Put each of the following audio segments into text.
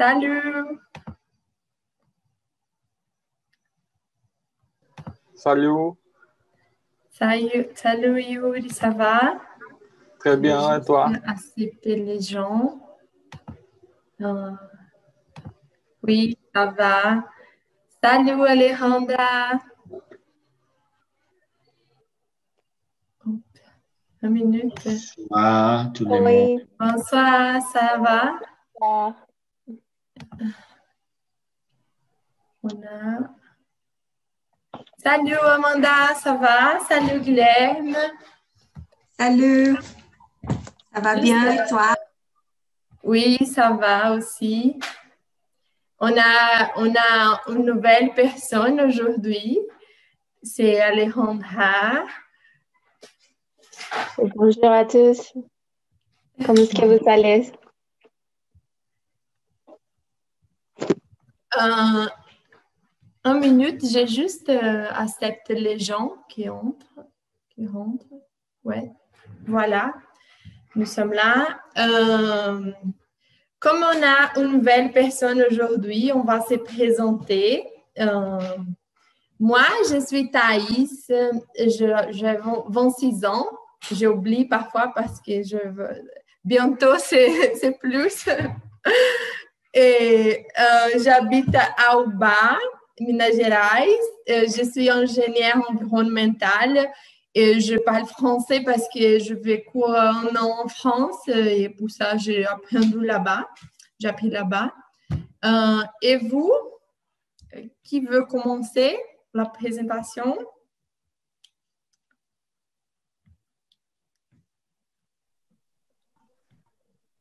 Salut. Salut. Salut, salut Yuri, ça va? Très bien, et toi? Accepter les gens. Euh, oui, ça va. Salut Alejandra. Une minute. Bonsoir, tout le monde. Oui, Bonsoir, ça va? On a... Salut Amanda, ça va? Salut Guilherme. Salut, ça va bien et toi? Oui, ça va aussi. On a, on a une nouvelle personne aujourd'hui. C'est Alejandra. Bonjour à tous. Comment est-ce que vous allez? Euh, un minute, j'ai juste euh, accepté les gens qui entrent. Qui rentrent. Ouais, voilà. Nous sommes là. Euh, comme on a une nouvelle personne aujourd'hui, on va se présenter. Euh, moi, je suis Thaïs. J'ai 26 ans. J'oublie parfois parce que je bientôt c'est plus. Et euh, j'habite à Aubá, Minas Gerais. Je suis ingénieure environnementale et je parle français parce que je vécu un an en France et pour ça j'ai appris là-bas. J'ai là-bas. Euh, et vous, qui veut commencer la présentation?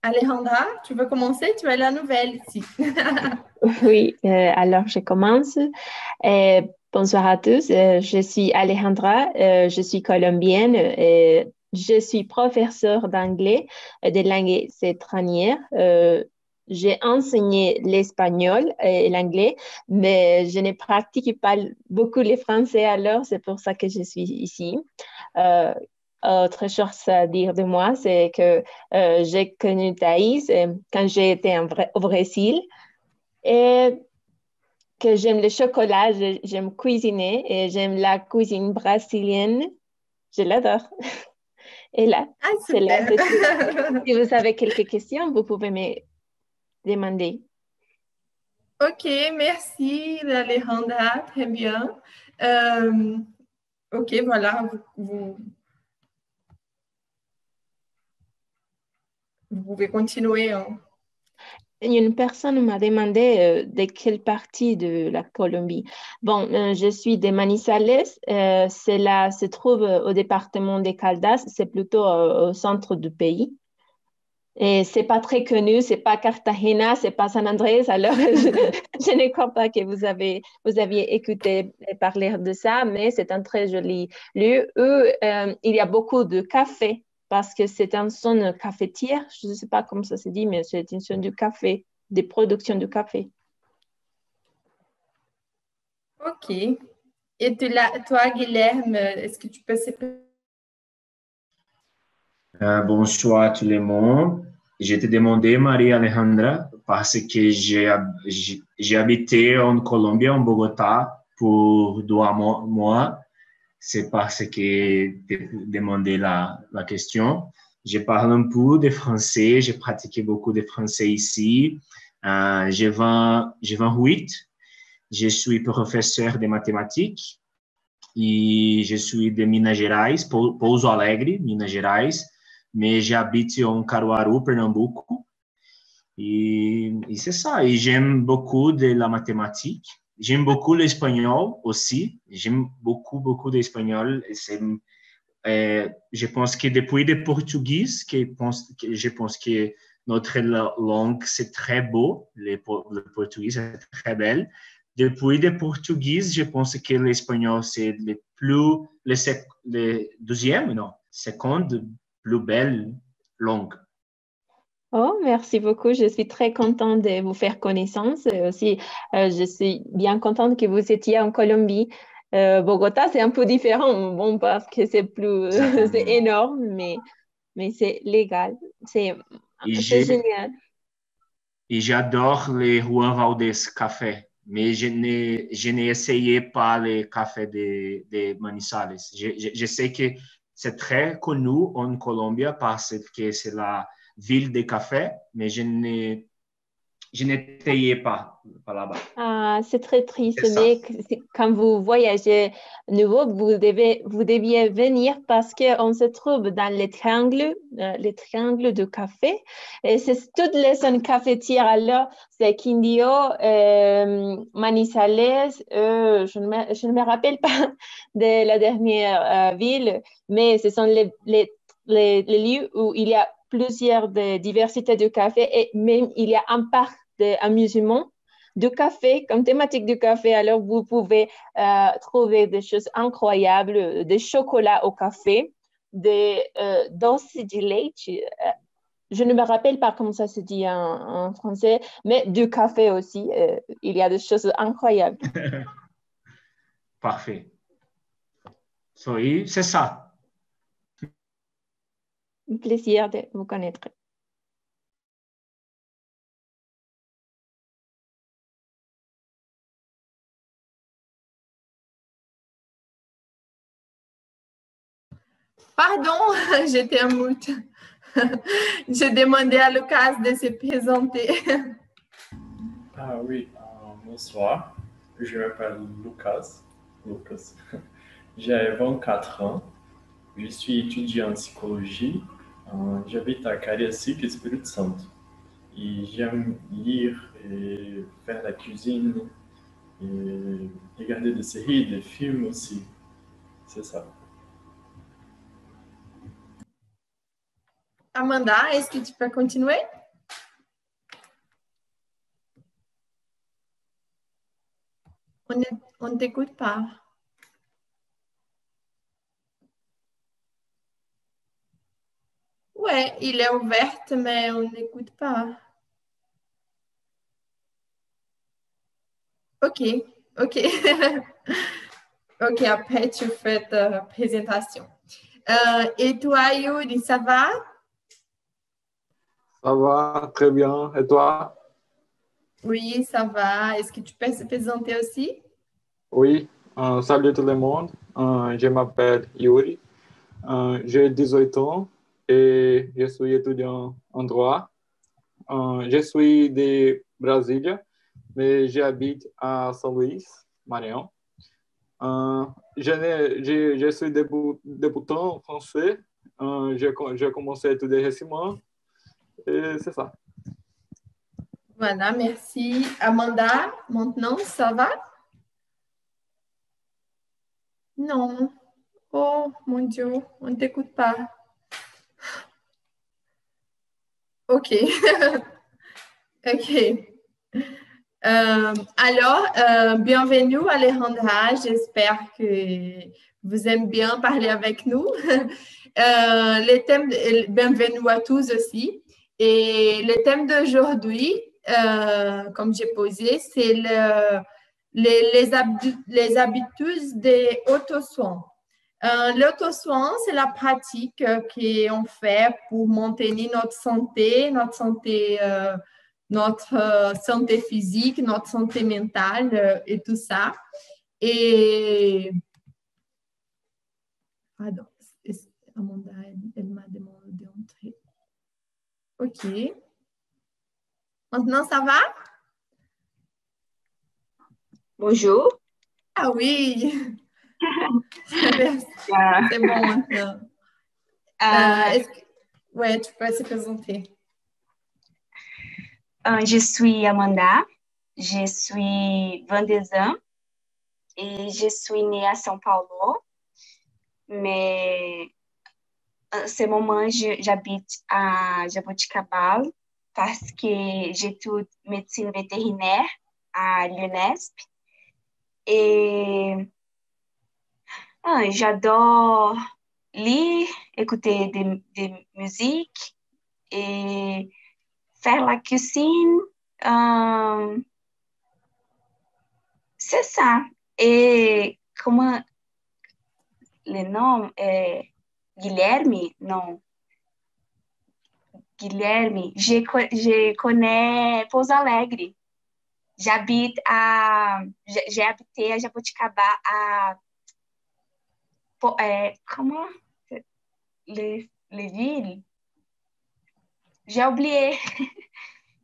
Alejandra, tu veux commencer? Tu es la nouvelle ici. Oui, euh, alors je commence. Euh, bonsoir à tous, Euh, je suis Alejandra, je suis colombienne, Euh, je suis professeure d'anglais, des langues étrangères. Euh, j'ai enseigné l'espagnol et l'anglais, mais je ne pratique pas beaucoup le français alors, c'est pour ça que je suis ici. Euh, autre chose à dire de moi, c'est que euh, j'ai connu Thaïs euh, quand en Vra- au Brésil et que j'aime le chocolat, j'aime cuisiner et j'aime la cuisine brésilienne. Je l'adore. Et là, Ah, c'est là. Si vous avez quelques questions, vous pouvez me demander. Ok, merci Alejandra, très bien. Euh, ok, voilà, vous, vous, vous pouvez continuer. hein. Une personne m'a demandé euh, de quelle partie de la Colombie. Bon, euh, je suis de Manizales. Euh, cela se trouve euh, au département de Caldas. C'est plutôt au centre du pays. Et c'est pas très connu. C'est pas Cartagena, c'est pas San Andrés. Alors, je, ne crois pas que vous avez vous aviez écouté parler de ça, mais c'est un très joli lieu où il y a beaucoup de cafés parce que c'est une zone cafetière, je ne sais pas comment ça se dit, mais c'est une zone du café, des productions de café. Ok. Et tu toi, Guilherme, est-ce que tu peux se Euh, bonsoir à tout le monde. Je te demandé, Maria Alejandra, parce que j'ai hab- j'ai j'ai habité en Colombie, en Bogotá, pour deux mois. C'est parce que te demandé la, la question. Je parle un peu de français, j'ai pratiqué beaucoup de français ici. Euh, j'ai 20 j'ai 28. Je suis professeur de mathématiques e je suis de Minas Gerais, Pou- Pouso Alegre, Minas Gerais, mais j'habite en Caruaru, Pernambuco. Et, et c'est ça. Et j'aime beaucoup de la mathématique. J'aime beaucoup l'espagnol aussi. J'aime beaucoup, beaucoup c'est, euh, je pense que depuis le portugais, que, je pense que notre la- langue, c'est très beau. Le, le portugais, c'est très belle. Depuis le portugais, je pense que l'espagnol, c'est le plus, le deuxième, non, seconde plus belle langue. Oh, merci beaucoup. Je suis très contente de vous faire connaissance. Aussi, euh, je suis bien contente que vous étiez en Colombie. Euh, Bogota, c'est un peu différent, bon, parce que c'est plus, c'est énorme, mais, mais c'est légal. C'est génial. et j'adore les Juan Valdez café, mais je n'ai, je n'ai essayé pas les cafés de, de Manizales. Je, je, je sais que c'est très connu en Colombie parce que c'est la ville des cafés, mais je n'ai je n'étais pas, pas là-bas. Ah, c'est très triste, mais quand vous voyagez nouveau, vous, devez, vous deviez venir parce qu'on se trouve dans les triangles, euh, les triangles de café. Et c'est toutes les zones cafetières. Alors, c'est Quindio, euh, Manizales, euh, je, ne me, je, ne me, rappelle pas de la dernière euh, ville, mais ce sont les, les, les, les lieux où il y a plusieurs diversités de café et même il y a un parc d'amusement de café, comme thématique de café. Alors, vous pouvez euh, trouver des choses incroyables, des chocolats au café, des euh, dulce de leite. Euh, je ne me rappelle pas comment ça se dit en, en français, mais du café aussi. Euh, il y a des choses incroyables. Parfait. So, c'est ça. Un plaisir de vous connaître. Pardon, j'étais en moute. J'ai demandé à Lucas de se présenter. Ah oui, euh, bonsoir. Je m'appelle Lucas. Lucas. J'ai 24 ans. Je suis étudiant en psychologie. Euh, J'habite à Cariacica, Espírito Santo. Et j'aime lire et faire la cuisine et regarder des séries, des films aussi. C'est ça. Amanda, est-ce que tu peux continuer? On ne t'écoute pas. Ouais, il est ouvert, mais on n'écoute pas. Ok, ok. ok, après tu fais ta présentation. Euh, et toi, Yuri, ça va? Ça va, très bien. Et toi? Oui, ça va. Est-ce que tu peux se présenter aussi? Oui, euh, salut tout le monde. Euh, je m'appelle Yuri. J'ai 18 ans et je suis étudiant en droit. je suis de Brasilia, mais j'habite à Saint-Louis, Maranhão. je, je, je, suis début, débutant français. J'ai commencé à étudier récemment et c'est ça. Voilà, merci. Amanda, maintenant, ça va? Non. Oh, mon Dieu, on ne t'écoute pas. OK. OK. Euh, alors, euh, bienvenue Alejandra. J'espère que vous aimez bien parler avec nous. Euh, bienvenue à tous aussi. Et le thème d'aujourd'hui, comme j'ai posé, c'est le, les, les, habitudes des autosoins. Euh, L'autosoin, c'est la pratique qu'on fait pour maintenir notre santé, notre santé, euh, notre euh, santé physique, notre santé mentale euh, et tout ça. Et pardon, Amanda, elle, elle m'a demandé d'entrer. OK. Maintenant, ça va? Bonjour. Ah oui. C'est bon maintenant. Euh, que... Oui, tu peux se présenter. Je suis Amanda. Je suis 22 ans et je suis née à São Paulo. Mais en ce moment, j'habite à Jaboticabal parce que j'étudie médecine vétérinaire à l'UNESP. Et ah, j'adore lire, écouter des, des, musiques et faire la cuisine. Um, c'est ça. Et comment le nom est Guilherme? Non. Guilherme, je, je connais Pouso Alegre. J'habite à, j'ai habité à Jaboticabá à, é, comment, les, les villes? J'ai oublié.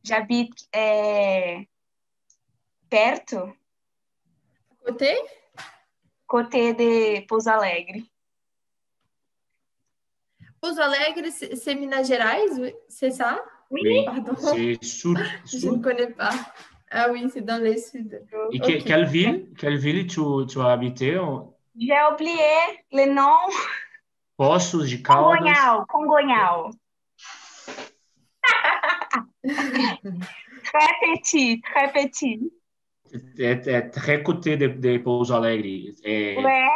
J'habite é, perto. Côté? Côté de Pouso Alegre. Pouso Alegre, c'est Minas Gerais, c'est ça? Oui, c'est sud. Je ne connais pas. Ah oui, c'est dans le sud. Et que, quelle ville, quelle ville tu, tu as habité? J'ai oublié le nom. Poços de Caldas. Congonhal, Congonhal. très petit, très petit. É, é très côté de, de Pouso Alegre. É ouais.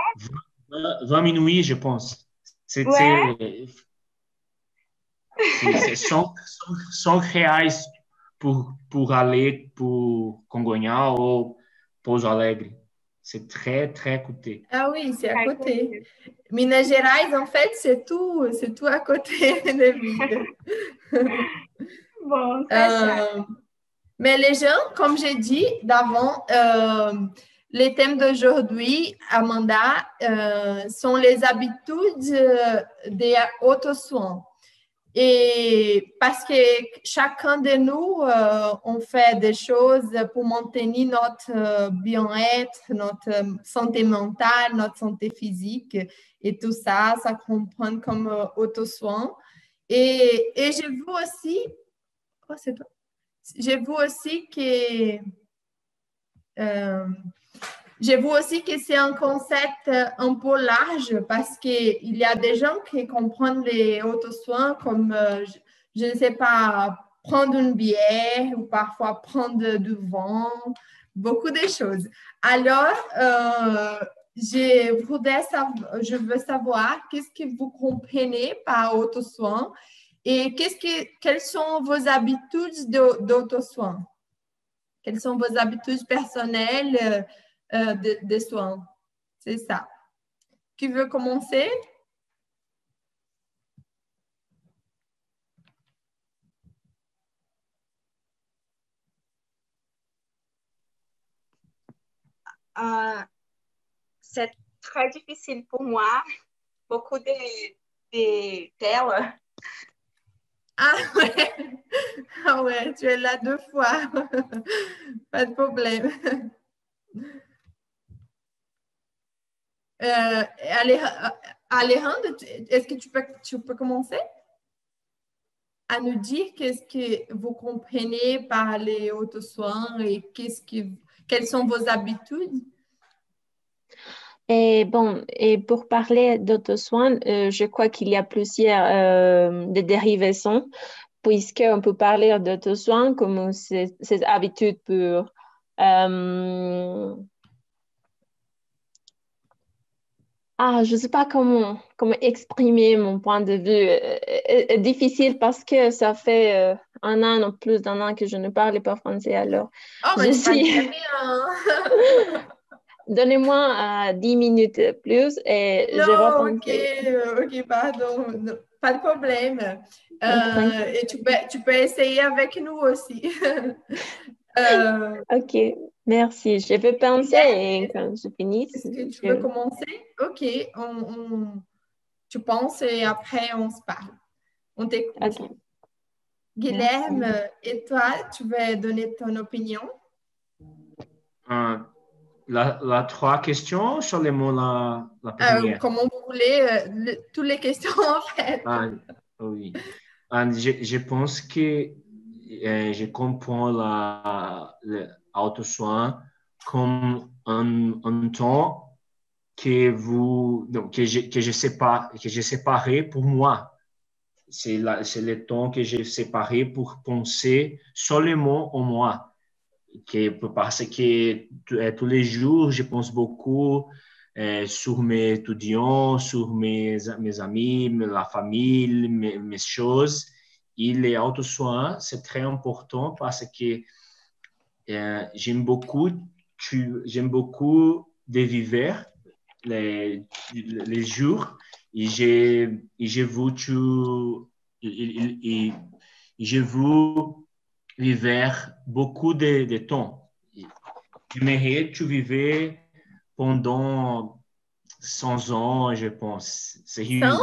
20 minuit, je pense. C'est ouais. 100, 100 reais pour, pour aller pour Congonhal ou Pouso Alegre. C'est très, très coûté. Ah oui, c'est à côté. Minas Gerais, en fait, c'est tout, c'est tout à côté de ville. bon, euh, mais les gens, comme j'ai dit d'avant, euh, les thèmes d'aujourd'hui, Amanda, euh, sont les habitudes des autosoins. Et parce que chacun de nous, euh, on fait des choses pour maintenir notre euh, bien-être, notre euh, santé mentale, notre santé physique et tout ça, ça comprend comme auto-soin. Et, et j'ai vu aussi, oh, c'est toi. J'ai vu aussi que j'ai vu aussi que c'est un concept un peu large parce qu'il y a des gens qui comprennent les auto-soins comme, euh, je, je, ne sais pas, prendre une bière ou parfois prendre du vent, beaucoup de choses. Alors, euh, je, voudrais savoir, je veux savoir qu'est-ce que vous comprenez par auto-soin et qu'est-ce que, quelles sont vos habitudes d'auto-soin? Quelles sont vos habitudes personnelles? Euh, de, de, soins. C'est ça. Qui veut commencer? Uh, c'est très difficile pour moi. Beaucoup de, de tela. Ah ouais. ah ouais, tu es là deux fois. Pas de problème. Euh, Alejandro, est-ce que tu peux, commencer? À nous dire qu'est-ce que vous comprenez par les auto-soins et qu'est-ce que, quelles sont vos habitudes? Et bon, et pour parler d'auto-soins, euh, je crois qu'il y a plusieurs euh, de dérivations, puisqu'on peut parler d'auto-soins comme ces habitudes pour euh, Ah, je ne sais pas comment, comment exprimer mon point de vue. C'est difficile parce que ça fait euh, un an ou plus d'un an que je ne parle pas français. Alors, oh, je suis... Donnez-moi euh, 10 minutes plus et non, je vais ok, ok, pardon. Pas de problème. Euh, et tu peux, tu peux essayer avec nous aussi. euh, ok. Merci. Je vais penser et quand je finis. Est-ce que tu veux commencer? OK. On, on, tu penses et après on se parle. On t'écoute. Okay. Guilherme, et toi, tu veux donner ton opinion? Euh, la, la, trois questions sur les mots, la, la première? Euh, comment vous voulez, euh, le, toutes les questions en fait. Ah, oui. Ah, je, je, pense que je comprends la, la auto-soin comme un, un, temps que vous donc, que je que je sépare que j'ai séparé pour moi. C'est c'est le temps que j'ai séparé pour penser seulement en moi. Que parce que euh, tous les jours je pense beaucoup euh, sur mes étudiants sur mes mes amis la famille mes, mes choses. Et les auto-soins c'est très important parce que euh, j'aime beaucoup, j'aime beaucoup de vivre les, les jours et j'ai, j'ai vu tout, et, je veux vivre beaucoup de, de temps. J'aimerais tu vivais pendant 100 ans, je pense. C'est 100 uh -huh.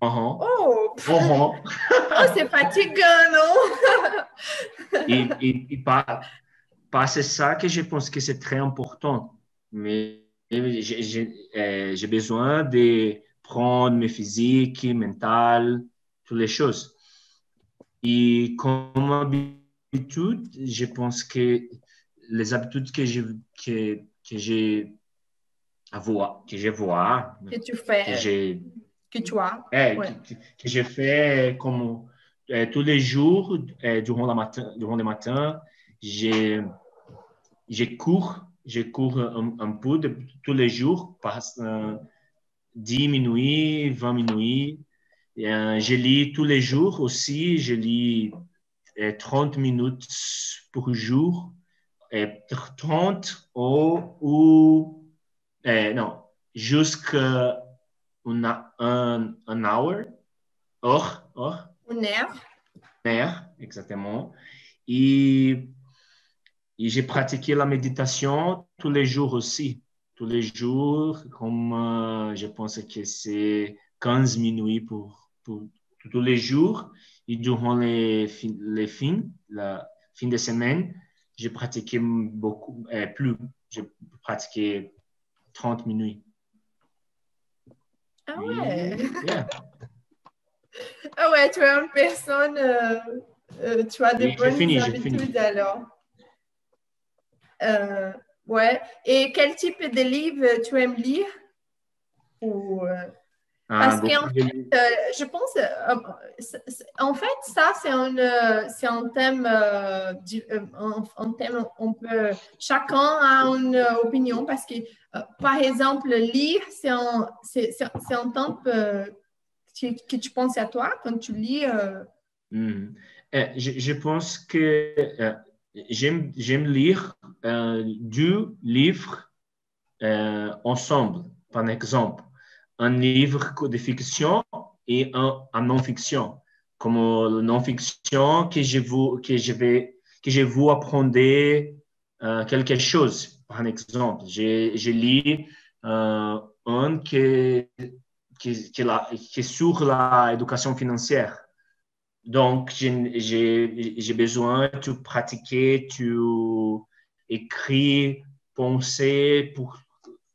Oh, uh -huh. oh c'est fatigant, non? et, et, et pas, c'est ça que je pense que c'est très important. Mais j'ai besoin de prendre mes physiques, mentales, toutes les choses. Et comme habitude, je pense que les habitudes que j'ai que, que j'ai à voir, que je vois, que tu fais, que j'ai que tu as, eh, ouais. que, que j'ai fait comme eh, tous les jours eh, durant la matin, durant le matin, j'ai j'ai cours je cours un, un peu de, tous les jours, par, euh, 10 minutes, 20 minutes. Et, euh, je lis tous les jours aussi, je lis euh, 30 minutes par jour, et 30 ou, ou euh, non, jusqu'à un, un, un hour, heure, heure. Une heure. Une heure, exactement. Et et j'ai pratiqué la méditation tous les jours aussi. Tous les jours, comme euh, je pense que c'est 15 minutes pour, pour, tous les jours. Et durant les, les fins, la fin de semaine, j'ai pratiqué beaucoup, euh, plus. J'ai pratiqué 30 minutes. Ah ouais? yeah. Ah ouais, tu es une personne, euh tu as des bonnes fini, habitudes alors. Euh, ouais. Et quel type de livre tu aimes lire? Ou, euh, parce qu'en fait, euh, je pense, euh, en fait, ça, c'est un, euh, c'est un thème, euh, un, un, thème, on peut, chacun a une opinion parce que, par exemple, lire, c'est un, c'est, c'est un temps que, tu penses à toi quand tu lis. Mm. Je, je, pense que j'aime, j'aime lire euh, deux livres euh, ensemble, par exemple, un livre de fiction et un, non-fiction. Comme la non-fiction que je vous, que je vais, que je vous apprendre euh, quelque chose. Par exemple, je lis euh, un qui, qui, qui, la, qui est sur l'éducation financière. Donc, j'ai besoin de pratiquer, de écrire, penser pour,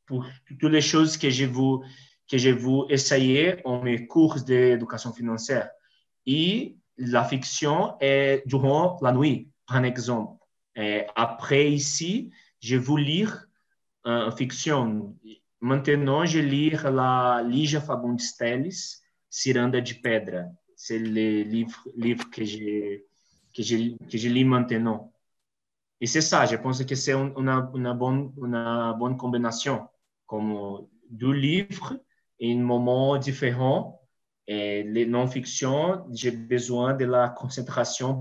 pour toutes les choses que je veux, que je veux essayer en mes cours d'éducation financière. Et la fiction est durant la nuit, par exemple. Et après ici, je veux lire une euh, fiction. Maintenant, je lis la Lígia Fagundes Teles, Ciranda de Pedra c'est les livres, livres que, je, que, je, que je lis maintenant. Et c'est ça, je pense que c'est une, bonne, une bonne combinaison, comme deux livres et un moment différent. Et les non-fiction, j'ai besoin de la concentration,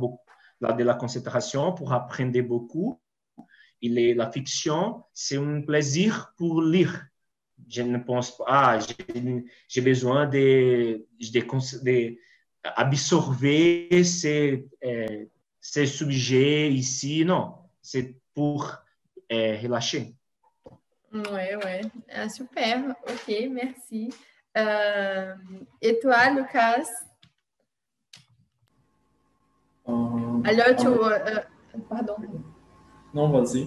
de la concentration pour apprendre beaucoup. Et les, la fiction, c'est un plaisir pour lire. Je ne pense pas, ah, j'ai besoin de, euh, ces sujets ici. Non, c'est pour euh, relâcher. Oui, oui. Ah, super. OK, merci. Euh, et toi, Lucas? Euh, Alors, tu... Euh, pardon. Non, vas-y.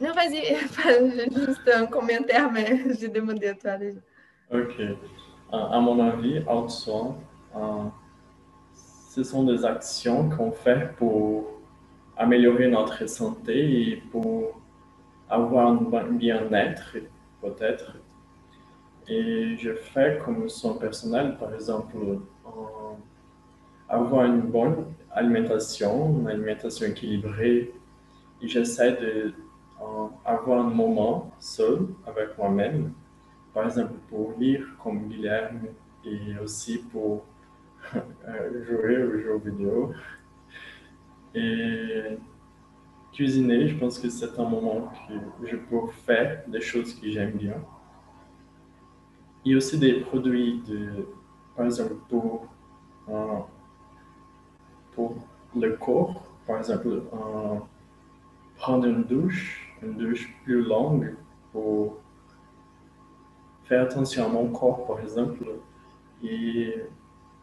Non, vas-y. Juste un commentaire, mais j'ai demandé à toi déjà. OK. À mon avis, outsource, euh, ce sont des actions qu'on fait pour améliorer notre santé et pour avoir un bien-être, peut-être. Et je fais comme son personnel, par exemple, avoir une bonne alimentation, une alimentation équilibrée. Et j'essaie d'avoir un moment seul avec moi-même, par exemple pour lire comme Guilherme et aussi pour euh, jouer aux jeux vidéo. Et cuisiner, je pense que c'est un moment que je peux faire des choses que j'aime bien. A aussi des produits, de, par exemple, pour pour le corps, par exemple, prendre une douche, une douche plus longue pour faire attention à mon corps, par exemple, et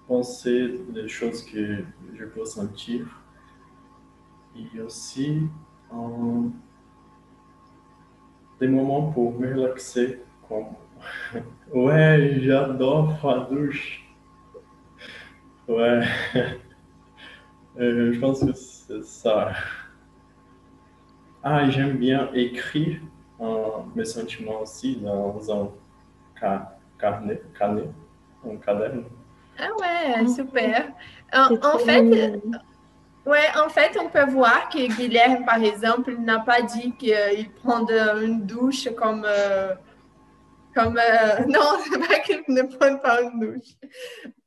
penser les choses que je peux sentir. Et aussi, des moments pour me relaxer. Comme... ouais, j'adore la douche. Ouais. Euh, je pense que c'est ça. Ah, j'aime bien écrire mes sentiments aussi dans un carnet, carnet, un caderno. Ah ouais, super. En, en fait, Ouais, en fait, on peut voir que Guilherme, par exemple, n'a pas dit qu'il prend une douche comme. Euh, comme euh, non, c'est pas qu'il ne prend pas une douche.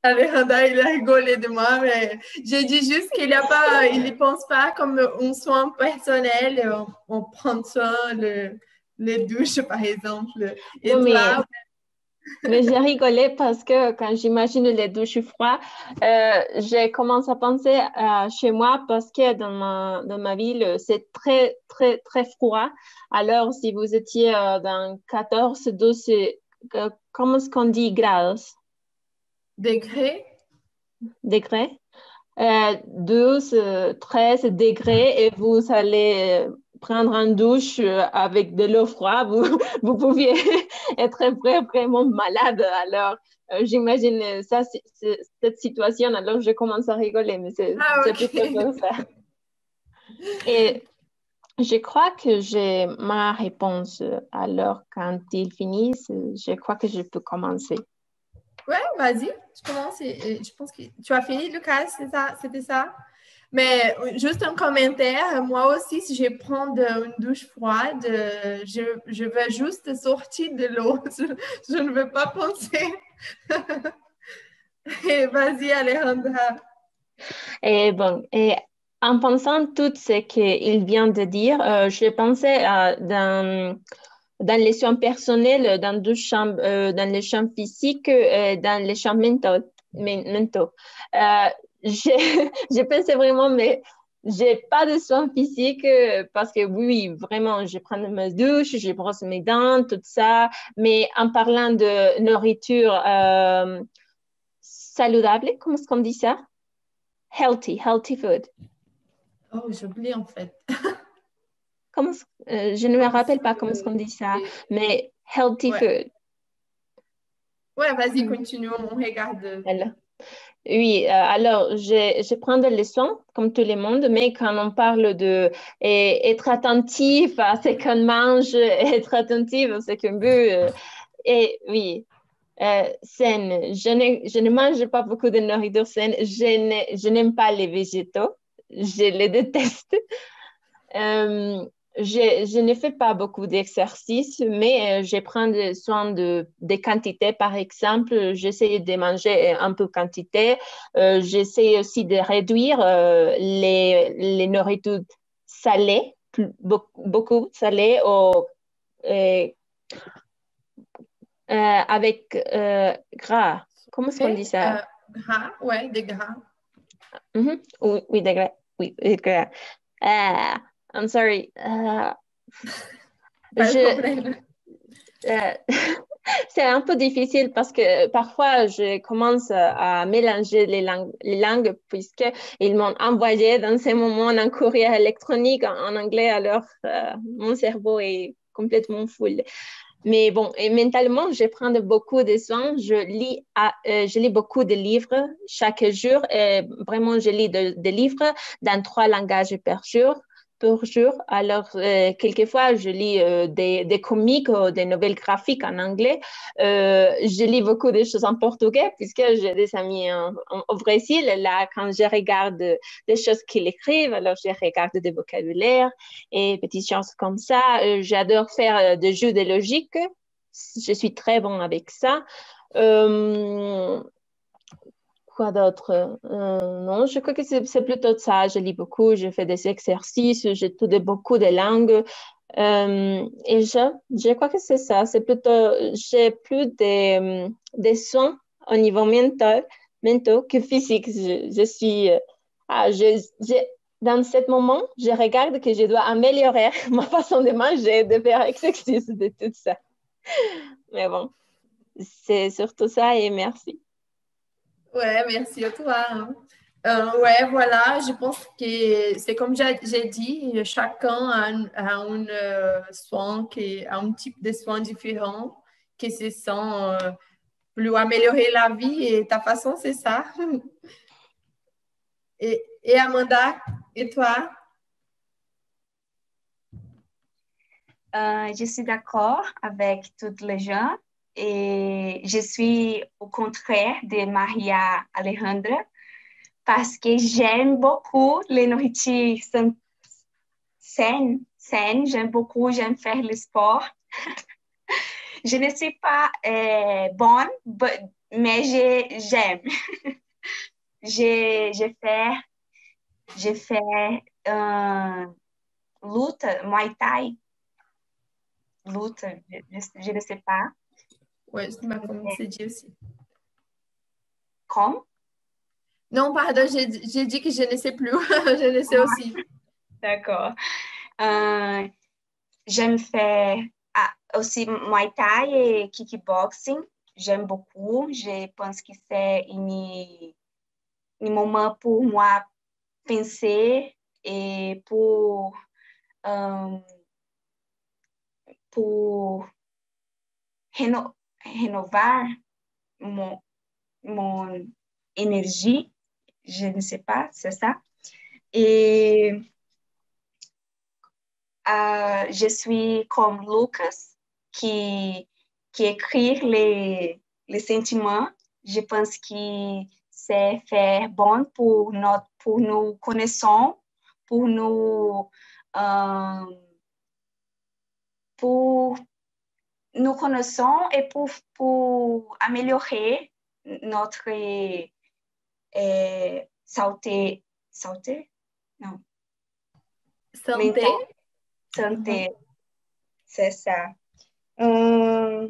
Alejandro, il a rigolé de moi, mais j'ai dit juste qu'il ne pas, il pense pas comme un soin personnel. On, on prend soin le, les douches, par exemple. Et mais j'ai rigolé parce que quand j'imagine les douches froides, euh, j'ai commencé à penser à chez moi parce que dans ma, dans ma ville, c'est très, très, très froid. Alors, si vous étiez euh, dans 14, 12, euh, comment est-ce qu'on dit grades? Degrés. Degrés. 12, 13 degrés et vous allez prendre une douche euh, avec de l'eau froide, vous, vous pouviez être vraiment malade. Alors, euh, j'imagine ça, cette situation. Alors, je commence à rigoler, mais c'est ah, plutôt ça. Et je crois que j'ai ma réponse. Alors, quand ils finissent, je crois que je peux commencer. Ouais, vas-y, je commence. je pense que tu as fini, Lucas, c'était ça? Mais juste un commentaire, moi aussi, si je prends une douche froide, je, je veux juste sortir de l'eau. Je, ne veux pas penser. vas-y, Alejandra. Et bon, et en pensant tout ce qu'il vient de dire, euh, je pensais euh, dans, dans les champs personnels, dans, deux champs, euh, dans les champs physiques, dans les champs mentaux. mentaux j'ai pensé vraiment, mais j'ai pas de soins physiques euh, parce que oui, vraiment, je prends ma douche, je brosse mes dents, tout ça. Mais en parlant de nourriture euh, saludable, comment est-ce qu'on dit ça? Healthy, healthy food. Oh, j'oublie en fait. comment, euh, je ne me rappelle pas comment est-ce qu'on dit ça, mais healthy food. Ouais, vas-y, continuons, on regarde. Oui, euh, alors je, je prends des leçons comme tout le monde, mais quand on parle de être attentif à ce qu'on mange, être attentif à ce qu'on veut, et oui, euh, saine. Je ne, je ne mange pas beaucoup de nourriture saine. Je n'aime pas les végétaux. Je les déteste. Euh, je, je, ne fais pas beaucoup d'exercices, mais euh, je prends soin de, des quantités. Par exemple, j'essaie de manger un peu de quantité. Euh, j'essaie aussi de réduire euh, les, les nourritures salées, beaucoup, beaucoup salées, ou, avec gras. Comment est-ce qu'on dit ça? gras, oui, des gras. Mm-hmm. oui, oui, des gras. Oui, des gras. I'm sorry. Euh, euh, c'est un peu difficile parce que parfois je commence à mélanger les langues, les langues puisqu'ils m'ont envoyé dans ces moments un courrier électronique en, anglais, alors euh, mon cerveau est complètement full. Mais bon, et mentalement, je prends beaucoup de soins. Je lis, je lis beaucoup de livres chaque jour. Et vraiment, je lis des livres dans trois langages par jour par jour. Alors, euh, quelquefois, je lis euh, des, des, comics ou des nouvelles graphiques en anglais. Euh, je lis beaucoup de choses en portugais puisque j'ai des amis au Brésil. Là, quand je regarde des choses qu'ils écrivent, alors je regarde des vocabulaires et petites choses comme ça. J'adore faire des jeux de logique. Je suis très bon avec ça. Quoi d'autre? Euh, Non, je crois que c'est plutôt ça. Je lis beaucoup, je fais des exercices, j'étudie beaucoup de langues. Euh, et je, je crois que c'est ça. C'est plutôt, j'ai plus des, des soins au niveau mental mentaux que physiques. Je, suis, euh, ah, dans ce moment, je regarde que je dois améliorer ma façon de manger, de faire exercice, de tout ça. Mais bon, c'est surtout ça et merci. Ouais, merci à toi. Hein. Euh, ouais, voilà, je pense que c'est comme j'ai dit, chacun a un, euh, soin, qui, a un type de soin différent qui se sent euh, plus améliorer la vie et ta façon, c'est ça. et, et Amanda, et toi? je suis d'accord avec toutes les gens et je suis au contraire de Maria Alejandra parce que j'aime beaucoup les nourritures saines. saines. J'aime beaucoup, j'aime faire le sport. je ne suis pas euh, bonne, mais j'aime. j'ai fait, j'ai fait euh, lutte, Muay Thai. Lutte, je, ne sais pas. Oui, c'est ma comme c'est dit aussi. Comme? Non, pardon, j'ai dit que je ne sais plus. je ne sais aussi. D'accord. Euh, J'aime faire ah, aussi Muay Thai et kickboxing. J'aime beaucoup. Je pense que c'est un, moment pour moi penser et pour, um, pour reno, renovar mon, mon énergie je ne sais pas, c'est ça. Et euh, je suis comme Lucas qui, qui écrit les, les sentiments. Je pense que c'est faire bon pour, notre, pour nous connaissons, pour nous, euh, pour nous connaissons et pour, pour améliorer notre é, santé, santé? Non. Santé? Santé, uhum. c'est ça. Hum,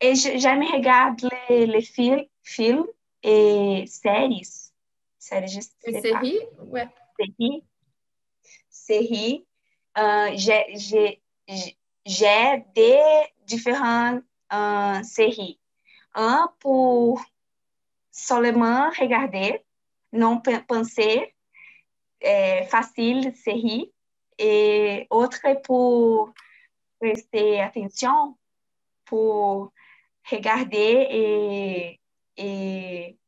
et j'aime regarder les, les films, films et séries. Séries, séries? Ouais. Séries. Séries. Uh, j'ai des différentes uh, séries. Un pour seulement regarder, non penser, é, facile série, et autre pour prester attention, pour regarder et, et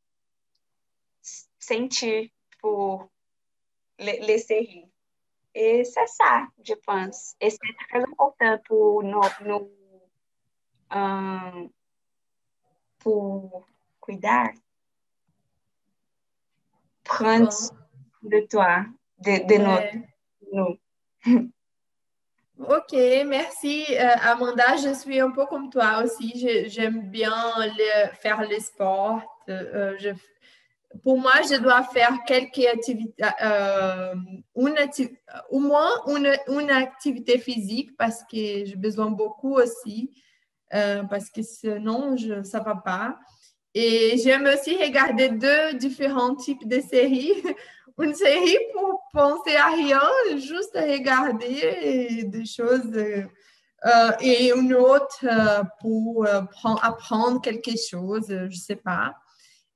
sentir pour les séries. Et c'est ça, je pense. Et c'est très important pour nous, nous um, pour cuidar? Prendre de toi, de, de nous. Ok, merci euh, Amanda. Je suis un peu comme toi aussi. J'aime bien faire le sport. Euh, je, pour moi, je dois faire quelques activités, euh, une au moins une, une, activité physique parce que j'ai besoin beaucoup aussi, parce que sinon, je, ça ne va pas. Et j'aime aussi regarder deux différents types de séries. Une série pour penser à rien, juste regarder des choses, euh, et une autre euh, pour euh, apprendre quelque chose, je ne sais pas.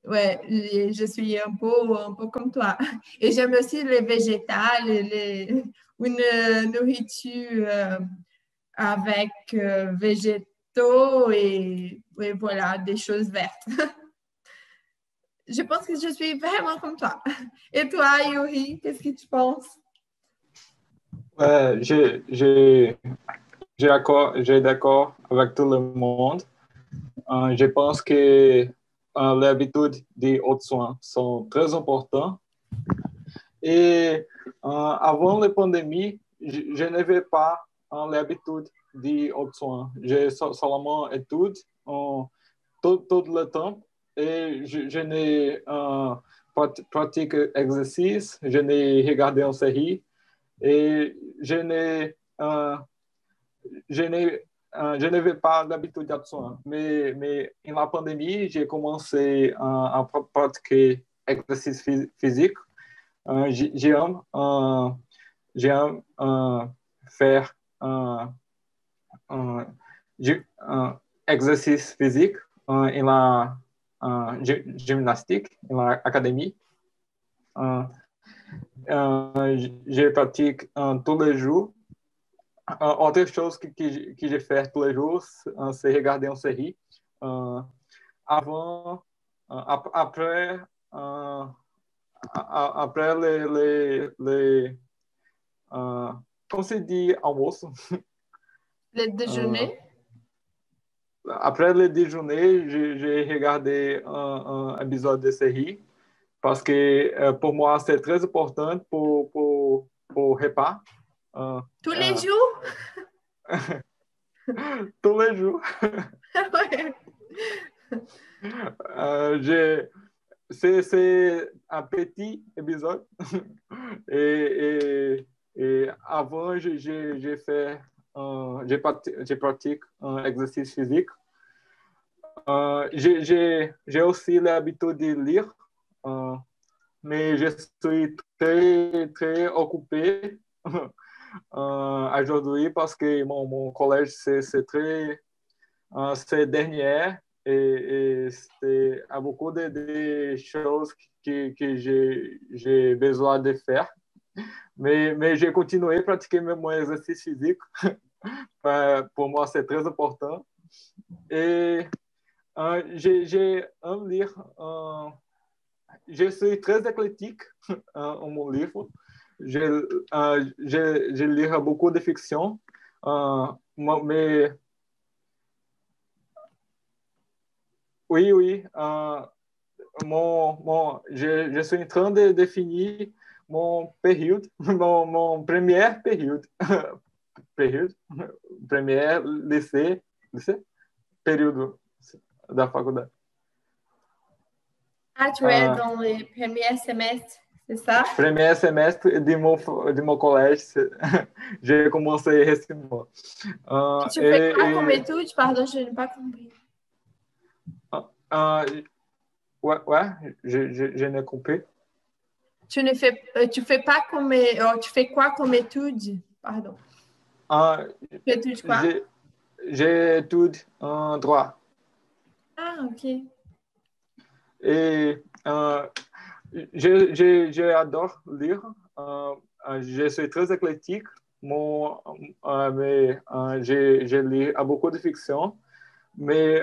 Ouais, je suis un peu, un peu comme toi. Et j'aime aussi les végétales, les, une nourriture avec végétaux et, voilà, des choses vertes. je pense que je suis vraiment comme toi. Et toi, Yuri, qu'est-ce que tu penses? Ouais, j'ai d'accord avec tout le monde. Euh, je pense que les habitudes des autres soins sont très importantes. Et euh, avant la pandémie, je, je n'avais pas l'habitude de autres soins. J'ai seulement études tout, tout, le temps et je, je n'ai euh, pratiqué exercice, je n'ai regardé en série et je n'ai euh, je n'ai je n'avais pas l'habitude d'absent, mais, mais en la pandémie, j'ai commencé à, pratiquer exercice physique. J'aime j'aime faire un, exercice physique en la gymnastique, en l'académie. je pratique tous les jours autre chose que, que, que j'ai fait tous les jours, c'est regarder une série. Uh, avant, uh, après, uh, après les, les, les comment se dit almoço? Le déjeuner? après le déjeuner, j'ai regardé un, un, épisode de série parce que euh, pour moi, c'est très important pour, pour, pour repas. Uh, Tous les jours? Tous les jours. uh, c'est un petit épisode. et, et, et, avant, j'ai fait, j'ai pratique un exercice physique. Uh, j'ai aussi l'habitude de lire, mais je suis très, très occupé aujourd'hui parce que mon, mon collège, c'est très... Uh, c'est dernier et, et c'est beaucoup de, de, choses que, que j'ai besoin de faire. Mais, mais j'ai continué à pratiquer mon exercice physique. Pour moi, c'est très important. Et uh, j'ai un livre, uh, je suis très éclectique en mon livre je, euh, je, je lis beaucoup de fiction, euh, mais oui, oui, euh, mon, mon, je, je, suis en train de définir mon période, mon, mon premier période, période, premier lycée, lycée, período da faculdade. Ah, tu es dans les premiers semestres c'est ça? Premier semestre de mon, de mon collège, j'ai commencé récemment. Tu fais quoi comme étude? Pardon, je n'ai pas compris. Ouais, ouais, je, je, je n'ai compris. Tu ne fais, tu fais pas comme, oh, tu fais quoi comme étude? Pardon. tu études quoi? J'étudie en droit. Ah, ok. Et J'adore lire. Euh, euh, je suis très éclectique. Mon, euh, mais euh, je, lis beaucoup de fiction. Mais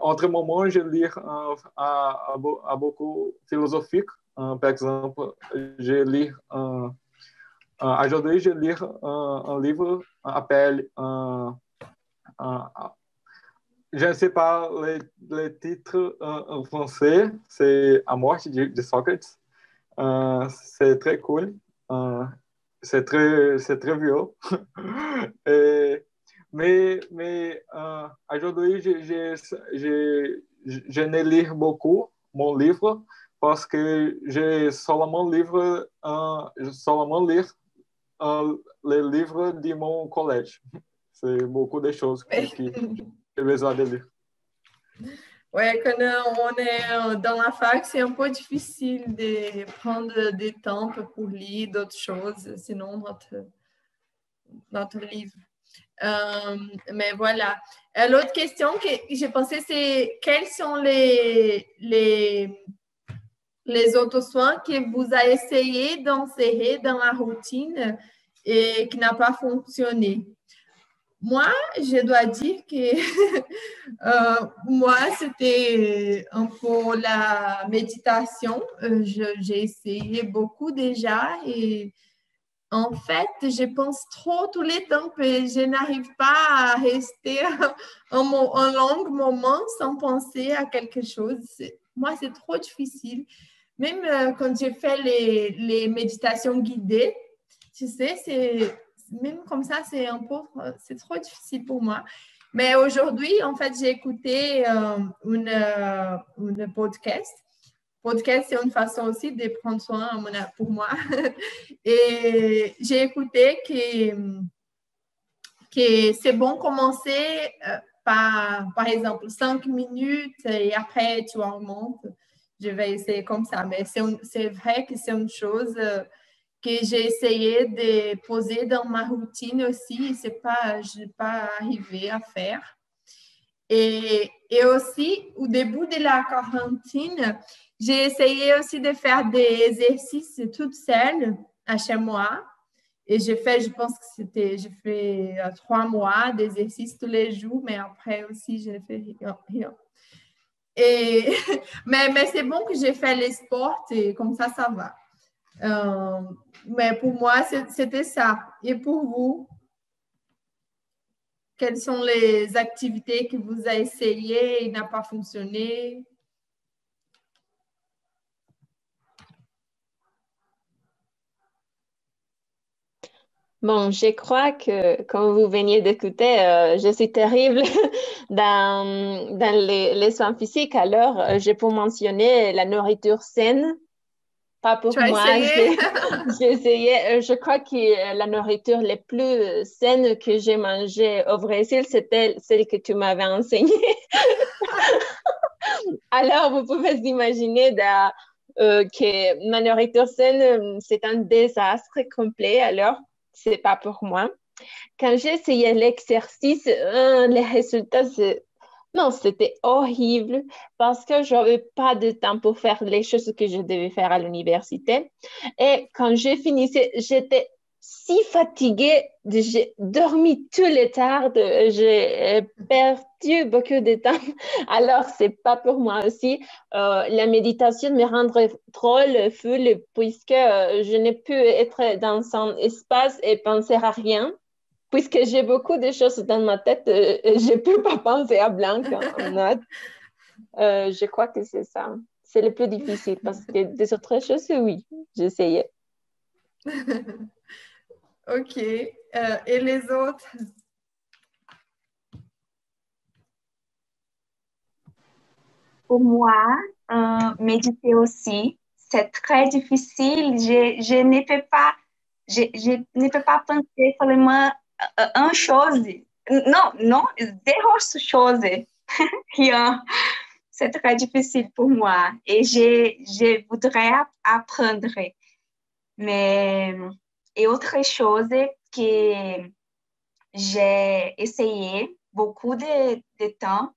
entre moments, je lis à, à, à, beaucoup philosophique. par exemple, je lis aujourd'hui, je lis un, livre appelé je ne sais pas le, le titre en, en français, c'est A morte de, de Socrates. Uh, c'est très cool. Uh, c'est très, très vieux. Et, mais mais uh, aujourd'hui, je, je, je, je ne lis beaucoup mon livre parce que j'ai seulement livre, seulement lire livres de mon collège. C'est beaucoup de choses que, besoin de. Ouais, quand on est dans la fac, c'est un peu difficile de prendre du temps pour lire d'autres choses, sinon notre, notre livre. Euh, mais voilà. Euh, l'autre question que j'ai pensé, c'est quels sont les, les, les autres soins que vous avez essayé d'insérer dans la routine et qui n'a pas fonctionné? Moi, je dois dire que euh, moi, c'était un peu la méditation. Euh, j'ai essayé beaucoup déjà et en fait, je pense trop tous les temps que je n'arrive pas à rester un, un, long moment sans penser à quelque chose. Moi, c'est trop difficile. Même euh, quand j'ai fait les, les méditations guidées, tu sais, c'est même comme ça, c'est un peu, c'est trop difficile pour moi. Mais aujourd'hui, en fait, j'ai écouté euh, une, euh, une, podcast. Podcast, c'est une façon aussi de prendre soin pour moi. Et j'ai écouté que, que c'est bon commencer euh, par, par exemple, cinq minutes et après tu augmentes. Je vais essayer comme ça, mais c'est vrai que c'est une chose euh, que j'ai essayé de poser dans ma routine aussi. C'est pas, je n'ai pas arrivé à faire. Et, et, aussi, au début de la quarantaine, j'ai essayé aussi de faire des exercices toute seule à chez moi. Et j'ai fait, je pense que c'était, j'ai fait euh, trois mois d'exercices tous les jours, mais après aussi, j'ai fait rien. Et, mais mais c'est bon que j'ai fait les sports et comme ça, ça va. Mais pour moi, c'était ça. Et pour vous, quelles sont les activités que vous avez essayées et n'a pas fonctionné? Bon, je crois que, comme vous veniez d'écouter, euh, je suis terrible dans, dans les, les, soins physiques. Alors, euh, je peux mentionner la nourriture saine. Pas pour moi. Essayé? Euh, je crois que la nourriture la plus saine que j'ai mangée au Brésil, c'était celle que tu m'avais enseignée. Alors, vous pouvez imaginer que ma nourriture saine, c'est un désastre complet. Alors, c'est pas pour moi. Quand j'ai essayé l'exercice, euh, les résultats, non, c'était horrible parce que je n'avais pas de temps pour faire les choses que je devais faire à l'université. Et quand j'ai fini, j'étais si fatiguée, j'ai dormi tous les tard, j'ai perdu beaucoup de temps. Alors, c'est pas pour moi aussi. Euh, la méditation me rendrait trop le full puisque euh, je n'ai pu être dans un espace et penser à rien. Puisque j'ai beaucoup de choses dans ma tête, euh, je ne peux pas penser à blanc je crois que c'est ça. C'est le plus difficile parce que des autres choses, oui, j'essayais. Ok. Euh, et les autres? Pour moi, euh, méditer aussi, c'est très difficile. Je, je, ne peux pas, je, je ne peux pas penser seulement euh, une chose. Non, non, zéro chose. Rien. C'est très difficile pour moi et je, je voudrais apprendre. Mais et autre chose que j'ai essayé beaucoup de, de temps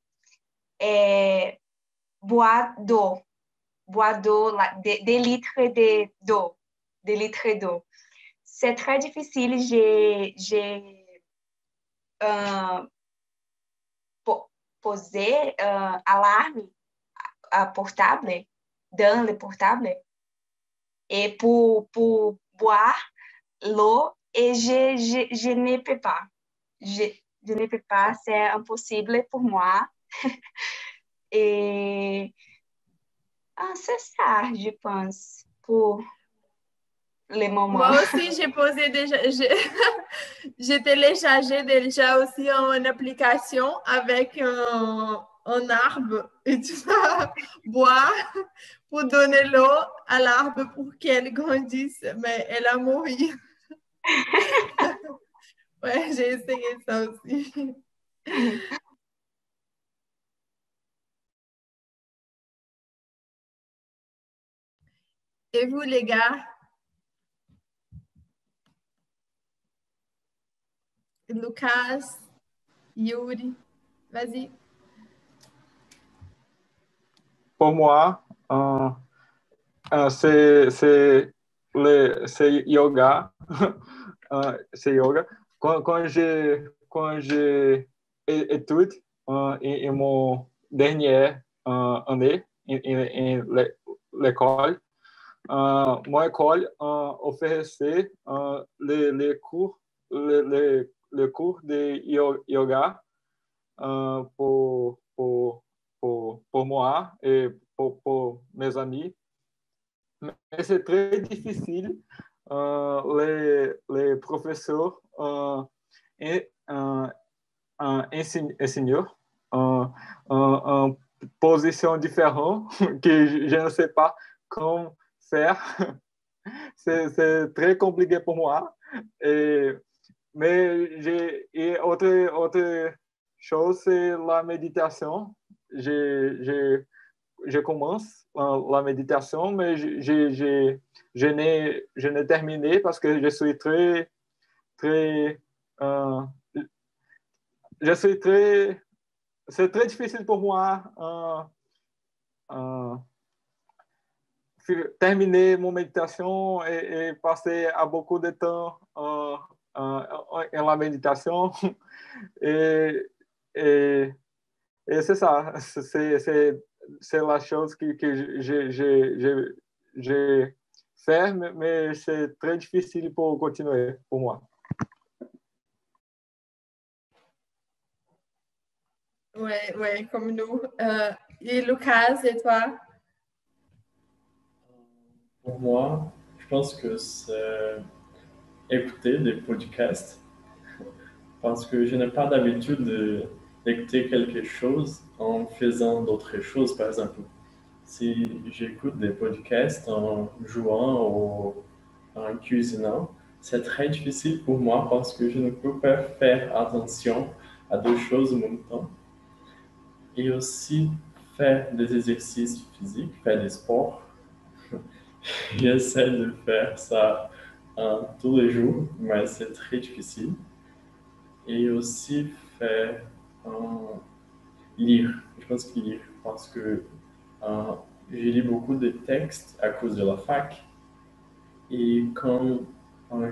est boire d'eau, boire d'eau, des litres d'eau, des litres d'eau. C'est très difficile. J'ai posé euh, alarme à portable dans le portable et pour, pour boire l'eau et je, je, je, ne peux pas. Je, je ne peux pas, c'est impossible pour moi. et ah, c'est ça, je pense, pour les moments. Moi aussi, j'ai posé déjà, j'ai téléchargé déjà aussi une application avec un, arbre et tu vas boire pour donner l'eau à l'arbre pour qu'elle grandisse, mais elle a mouru. ouais, j'ai essayé ça aussi. Et vous, les gars? Lucas, Yuri, vas-y. Pour moi, euh, euh, c'est yoga. c'est yoga. Quand, quand j'ai quand j'ai étudié uh, en, mon dernière uh, année en, l'école, mon école offrait les, les cours les, les, les, cours de yoga uh, pour, pour, pour, pour moi et pour, mes amis. Mais c'est très difficile euh, les, les, professeurs euh, et, euh, enseignants en position différente que je, ne sais pas comment faire. C'est très compliqué pour moi. Et, mais j'ai, et autre, autre chose, c'est la méditation. Je commence la méditation, mais je, je, n'ai, je n'ai terminé parce que je suis très, très, euh, je suis très, c'est très difficile pour moi euh, euh, terminer mon méditation et, passer à beaucoup de temps en, la méditation. et, et, et c'est ça, c'est, la chose que, que je, fait, mais c'est très difficile pour continuer pour moi. Oui, ouais, comme nous. Euh, et Lucas, et toi? Pour moi, je pense que c'est écouter des podcasts parce que je n'ai pas d'habitude d'écouter quelque chose en faisant d'autres choses. Par exemple, si j'écoute des podcasts en jouant ou en cuisinant, c'est très difficile pour moi parce que je ne peux pas faire attention à deux choses en même temps et aussi faire des exercices physiques, faire des sports. J'essaie de faire ça tous les jours, mais c'est très difficile. Et aussi faire hein, lire. Je pense que lire, parce que hein, j'ai lu beaucoup de textes à cause de la fac. Et quand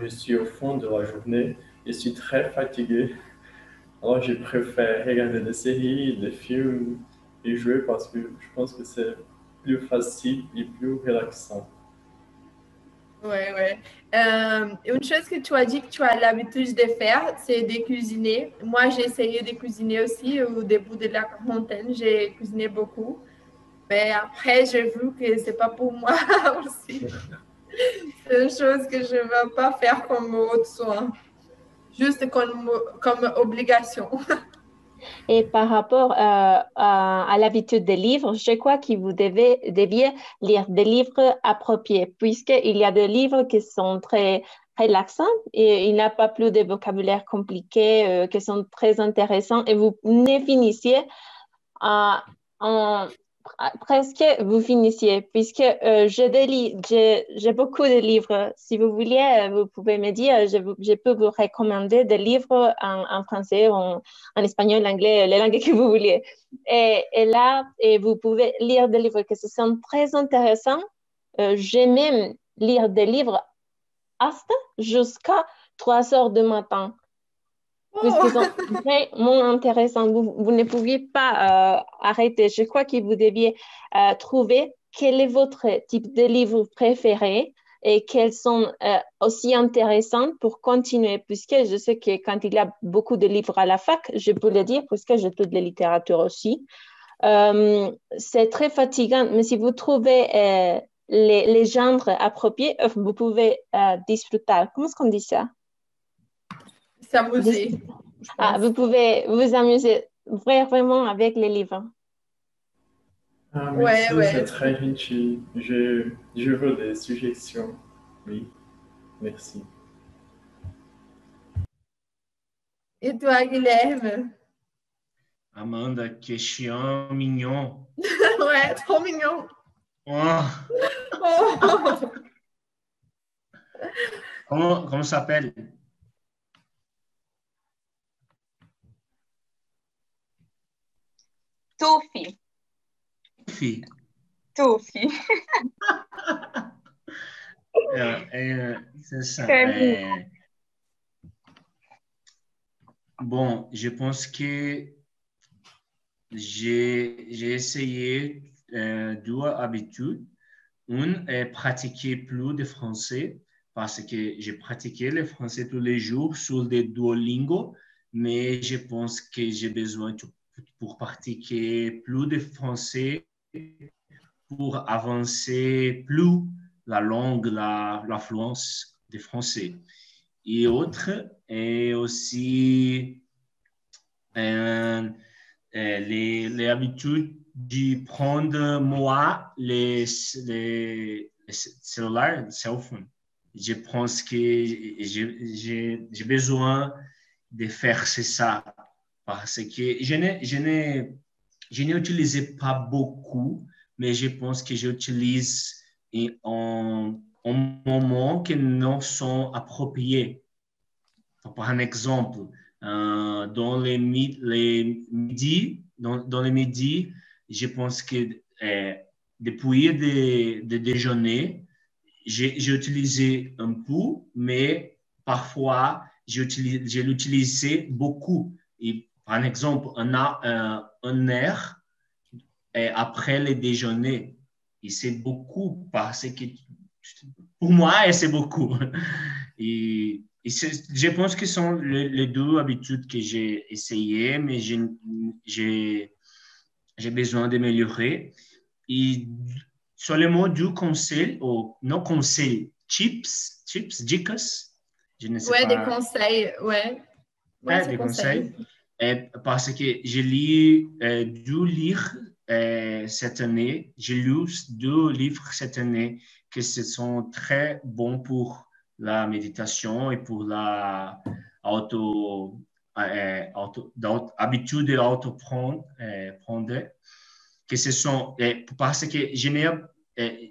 je suis au fond de la journée, je suis très fatigué alors, je préfère regarder des séries, des films et jouer parce que je pense que c'est plus facile et plus relaxant. Ouais, ouais. Euh, une chose que tu as dit que tu as l'habitude de faire, c'est de cuisiner. Moi, j'ai essayé de cuisiner aussi au début de la quarantaine. J'ai cuisiné beaucoup. Mais après, j'ai vu que c'est pas pour moi aussi. c'est une chose que je ne veux pas faire comme autre soin juste comme, comme obligation. Et par rapport euh, à, l'habitude des livres, je crois que vous devez, deviez lire des livres appropriés, puisqu'il y a des livres qui sont très relaxants et il n'y a pas plus de vocabulaire compliqué, euh, qui sont très intéressants et vous ne finissiez en presque vous finissiez, puisque euh, j'ai beaucoup de livres. Si vous voulez, euh, vous pouvez me dire, je, je peux vous recommander des livres en, français, en, en espagnol, l'anglais, les langues que vous voulez. Et, là, vous pouvez lire des livres qui sont très intéressants. Euh, J'ai même lire des livres hasta jusqu'à 3 heures du matin puisqu'ils sont vraiment intéressants. Vous, vous, ne pouviez pas euh, arrêter. Je crois que vous deviez euh, trouver quel est votre type de livre préféré et quels sont euh, aussi intéressants pour continuer, puisque je sais que quand il y a beaucoup de livres à la fac, je peux le dire, puisque j'étudie la littérature aussi, c'est très fatigant, mais si vous trouvez les, les, genres appropriés, vous pouvez disfruter. Comment est-ce qu'on dit ça? S'amuser. Ah, vous pouvez vous amuser vraiment avec les livres. Ah, ouais, ouais. c'est très gentil. Je, je veux des suggestions. Oui, merci. Et toi, Guilherme? Amanda, question mignon. ouais, trop mignon. Oh. oh. comment, comment s'appelle? Euh, bon, je pense que j'ai essayé euh, deux habitudes. Une est pratiquer plus de français parce que j'ai pratiqué le français tous les jours sur des Duolingo, mais je pense que j'ai besoin de pour pratiquer plus de français, pour avancer plus la langue, la, la fluence français. Et autre, et aussi euh, euh, les, les, habitudes de prendre moi les, les, cellulaires, cell phone. je pense que j'ai besoin de faire ça parce que je n'ai je n'ai utilisé pas beaucoup, mais je pense que j'utilise en, en moments qui non sont appropriés. Par exemple, euh, dans les, les midi, dans, les midi, je pense que euh, depuis le déjeuner, j'ai utilisé un peu, mais parfois, j'ai utilisé beaucoup. Et, par exemple, un, un, un air après le déjeuner. Et c'est beaucoup parce que pour moi, c'est beaucoup. Et, je pense que ce sont les, deux habitudes que j'ai essayées, mais j'ai besoin d'améliorer. Et sur le mot du conseil, ou non conseil, chips, chips, dicas, je ne sais ouais, des conseils, ouais. ouais, des conseils. parce que j'ai lu, euh, dû lire euh, cette année, j'ai lu deux livres cette année qui sont très bons pour la méditation et pour la auto, euh, habitude d'auto-prendre. Euh, prendre, que ce sont, parce que je n'ai, euh,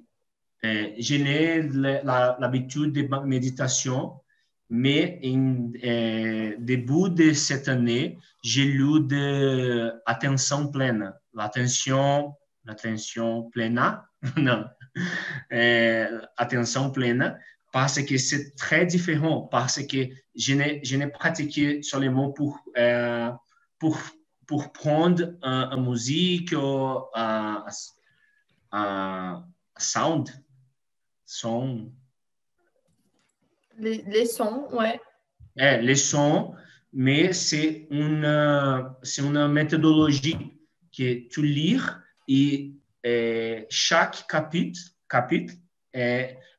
l'habitude de méditation, mais euh, début de cette année, j'ai lu de attention pleine, l'attention, l'attention pleine, non, euh, attention pleine, parce que c'est très différent, parce que je n'ai, je n'ai pratiqué seulement pour, euh, pour, pour prendre une musique ou un, un sound, son, les, sons, ouais. Eh, les sons, mais c'est une, c'est une méthodologie que tu lis et, chaque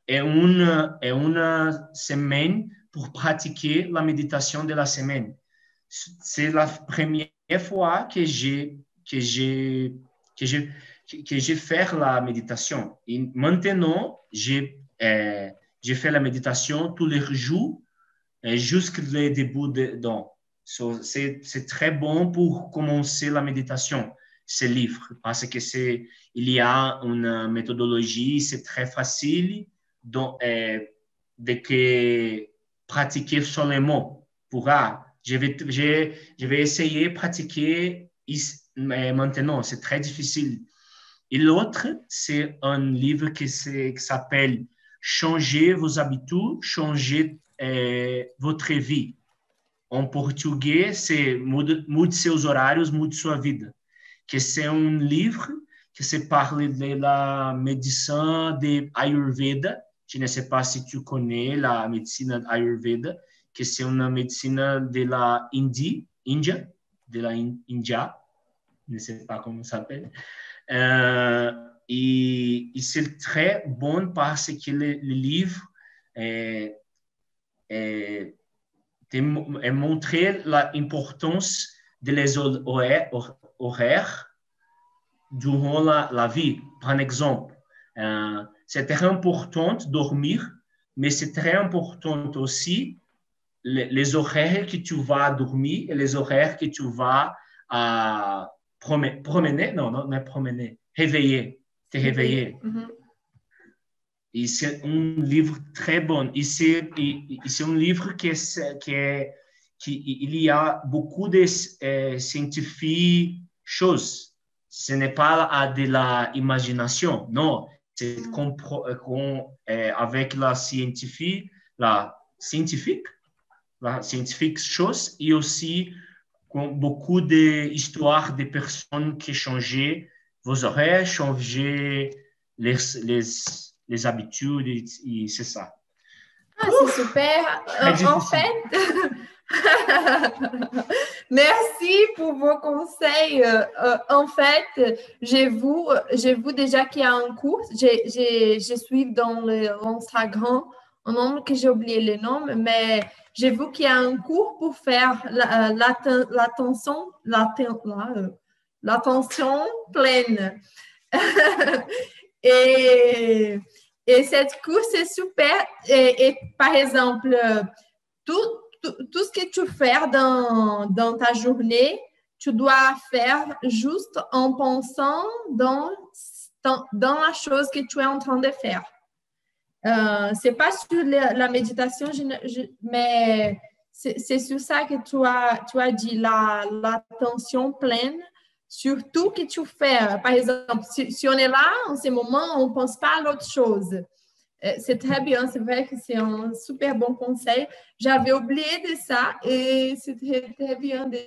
une, est une semaine pour pratiquer la méditation de la semaine. C'est la première fois que j'ai que fait la méditation. Maintenant, j'ai fait la méditation tous les jours jusqu'au début de c'est très bon pour commencer la méditation, ce livre, parce que c'est il y a une méthodologie, c'est très facile donc, euh, de que pratiquer seulement pour je vais, je, je vais essayer de pratiquer maintenant, c'est très difficile. Et l'autre, c'est un livre qui s'appelle changer vos habitudes, changer é, votre vie. Em português, c'est mude, mude seus horários, mude sua vida. Que é um livro que se parle de la médecine de Ayurveda. Je ne sais pas si tu connais la médecine Ayurveda, que c'est une médecine de la Indie, India, de la India, je ne sais pas comment ça s'appelle. Euh, e, e c'est très bon parce que le, le livre est, est, est montré l'importance de les horaires, durant la, la, vie. Par exemple, euh, c'est très important de dormir, mais c'est très important aussi les, les, horaires que tu vas dormir et les horaires que tu vas euh, promener, promener, non, non, pas promener, réveiller te réveiller. Uhum. E c'est un livre très bon. E c'est, c'est un livre qui, est, qui, est, qui il y a beaucoup de euh, scientifiques choses. Ce n'est pas de la imagination, non. C'est euh, euh, avec la scientifique, la scientifique, la scientifique chose, et aussi beaucoup d'histoires de personnes qui changeaient vos horaires, changer les, les, les habitudes et, c'est ça. Ah, c'est super. Euh, en fait, merci pour vos conseils. Euh, euh, en fait, j'ai vu, j'ai vu déjà qu'il y a un cours. Je suis dans l'Instagram, un nom que j'ai oublié le nom, mais j'ai vu qu'il y a un cours pour faire l'attention, la, la, l'attention pleine. et, Et cette course est super. Et, par exemple, tout, tout, ce que tu fais dans, dans ta journée, tu dois faire juste en pensant dans, dans, la chose que tu es en train de faire. Euh, c'est pas sur la, méditation, mais c'est sur ça que tu as, tu as dit, l'attention pleine sur tout que tu fais. Par exemple, si, on est là, en ce moment, on ne pense pas à l'autre chose. Euh, c'est très bien, c'est vrai que c'est un super bon conseil. J'avais oublié de ça et c'est très, bien de,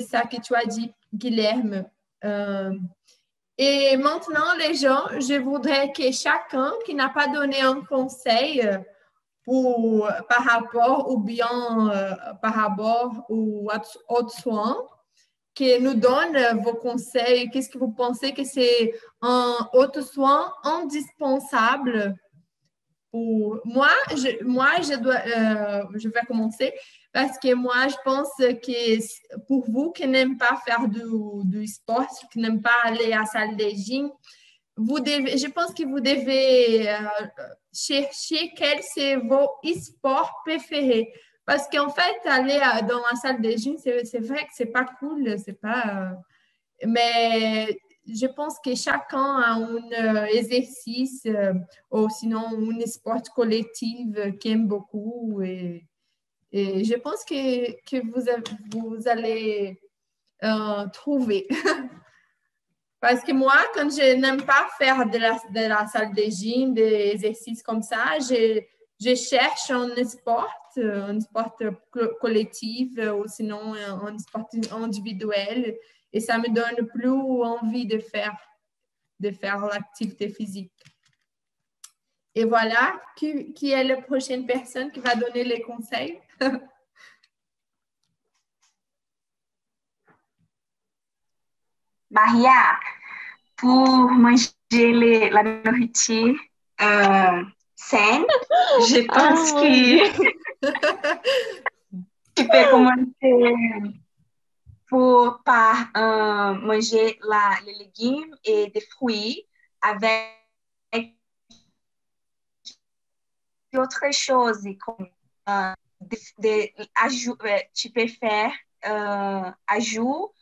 ça que tu as dit, Guilherme. Euh, et maintenant, les gens, je voudrais que chacun qui n'a pas donné un conseil pour, par rapport ou bien euh, par rapport aux autres soins, que nous donne vos conseils. Qu'est-ce que vous pensez que c'est un autre soin indispensable pour moi? Je, moi, je, dois, euh, je vais commencer parce que moi, je pense que pour vous qui n'aiment pas faire du, du sport, qui n'aiment pas aller à la salle de gym, vous devez, je pense que vous devez euh, chercher quel c'est vos sports préférés. Parce qu'en fait, aller dans la salle de gym, c'est vrai que c'est pas cool, c'est pas. Euh, mais je pense que chacun a un euh, exercice ou sinon un sport collectif qu'il aime beaucoup et je pense que, que vous, vous allez euh, trouver. Parce que moi, quand je n'aime pas faire de la, de la salle de gym, des exercices comme ça, je, je cherche un sport, un sport collectif ou sinon un sport individuel. Et ça me donne plus envie de faire, de faire l'activité physique. Et voilà, qui, qui, est la prochaine personne qui va donner les conseils? Maria, pour manger la nourriture euh, saine, je pense oh. que tu peux commencer pour par euh, manger la, les légumes et des fruits avec d'autres choses comme uh, de, de, aju, tu peux faire uh, ajout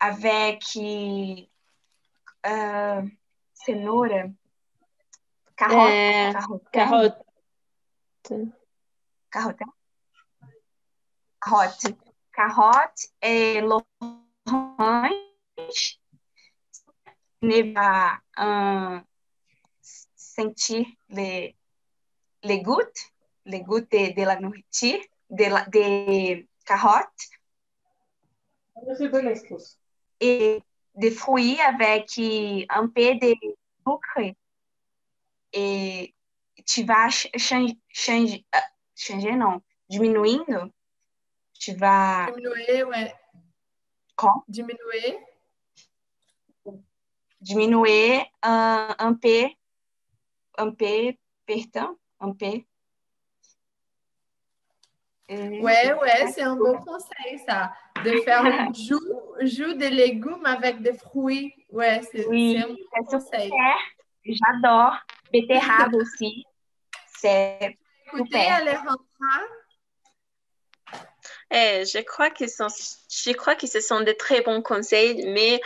avec uh, cenoura, carotte, é, carotte, carotte. Carotte. Carotte. Carotte et l'orange ne va uh, sentir les les gouttes, les gouttes de, de la nourriture, de, la, de carottes. Et des fruits avec un peu de sucre. Et tu vas changer, changer, changer non, diminuindo. Tu vas. Diminuer, ouais. Comment? Diminuer. Diminuer un, un peu, un peu, perdão, un peu. Oui, ouais, ouais, c'est un bon conseil, ça. De faire un jus, jus de légumes avec des fruits. Ouais, c'est oui, un bon conseil. J'adore. Beterraba aussi. C'est Écoutez, Alejandra. Eh, je crois que je crois que ce sont de très bons conseils, mais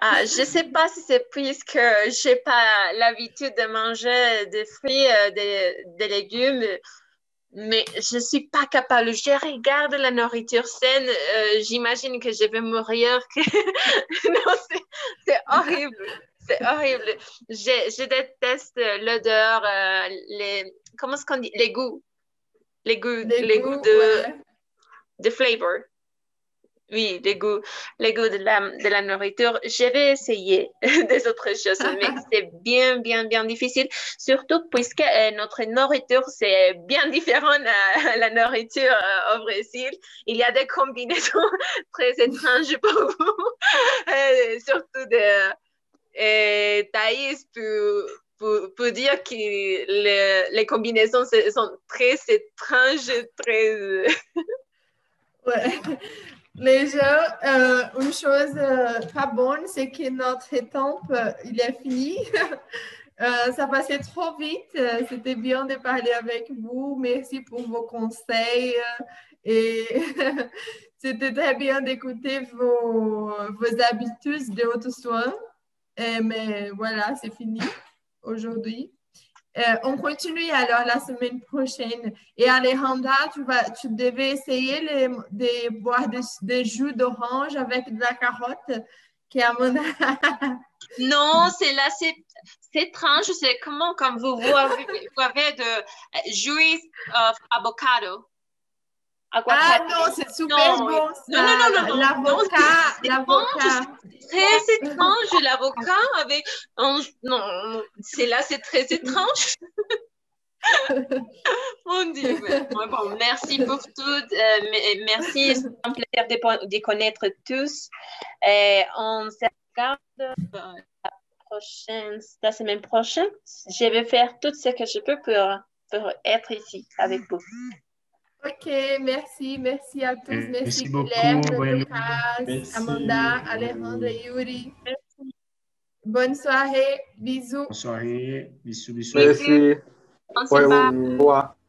ah, je ne sais pas si c'est puisque je n'ai pas l'habitude de manger des fruits, euh, des, légumes, mais je ne suis pas capable. Je regarde la nourriture saine, euh, j'imagine que je vais mourir. non, c'est horrible. C'est horrible. Je, je déteste l'odeur, euh, les, comment est-ce qu'on dit, les goûts. Les goûts, les, goûts, de, de flavor. Oui, les goûts, les goûts de la, de la nourriture. Je vais essayer des autres choses, mais c'est bien, bien, bien difficile, surtout puisque euh, notre nourriture, c'est bien différent à, la nourriture euh, au Brésil. Il y a des combinaisons très étranges pour vous, euh, surtout de Thaïs pour, pour, dire que les, les combinaisons sont très étranges, très... ouais. Les gens, euh, une chose euh, pas bonne, c'est que notre étape, euh, il est fini. Euh, ça passait trop vite. Euh, C'était bien de parler avec vous. Merci pour vos conseils. euh, Et c'était très bien d'écouter vos, vos habitudes de haute soins. Euh, Mais voilà, c'est fini aujourd'hui. Euh, on continue alors la semaine prochaine. Et Alejandra, tu, vas, tu devais essayer de boire des, jus d'orange avec de la carotte qui. Non, c'est là, c'est étrange. C'est comment comme vous, vous, avez, de euh, jus of avocado. Ah non, c'est super Non, bon ça. non, non, non, non. L'avocat, l'avocat. Très étrange, l'avocat avec. un- Non, c'est là, c'est très étrange. Mon Dieu. bon, merci pour tout. euh, me- merci, c'est un plaisir de, connaître tous. Et on se regarde euh, la prochaine, la semaine prochaine. Je vais faire tout ce que je peux pour, pour être ici avec vous. Ok, merci, merci à tous. Merci, Merci beaucoup, Guilherme, Lucas, Merci. Amanda, Alejandra, Yuri. Bonne soirée, bisous. Bonne soirée. Bisous, bisous. Merci. On se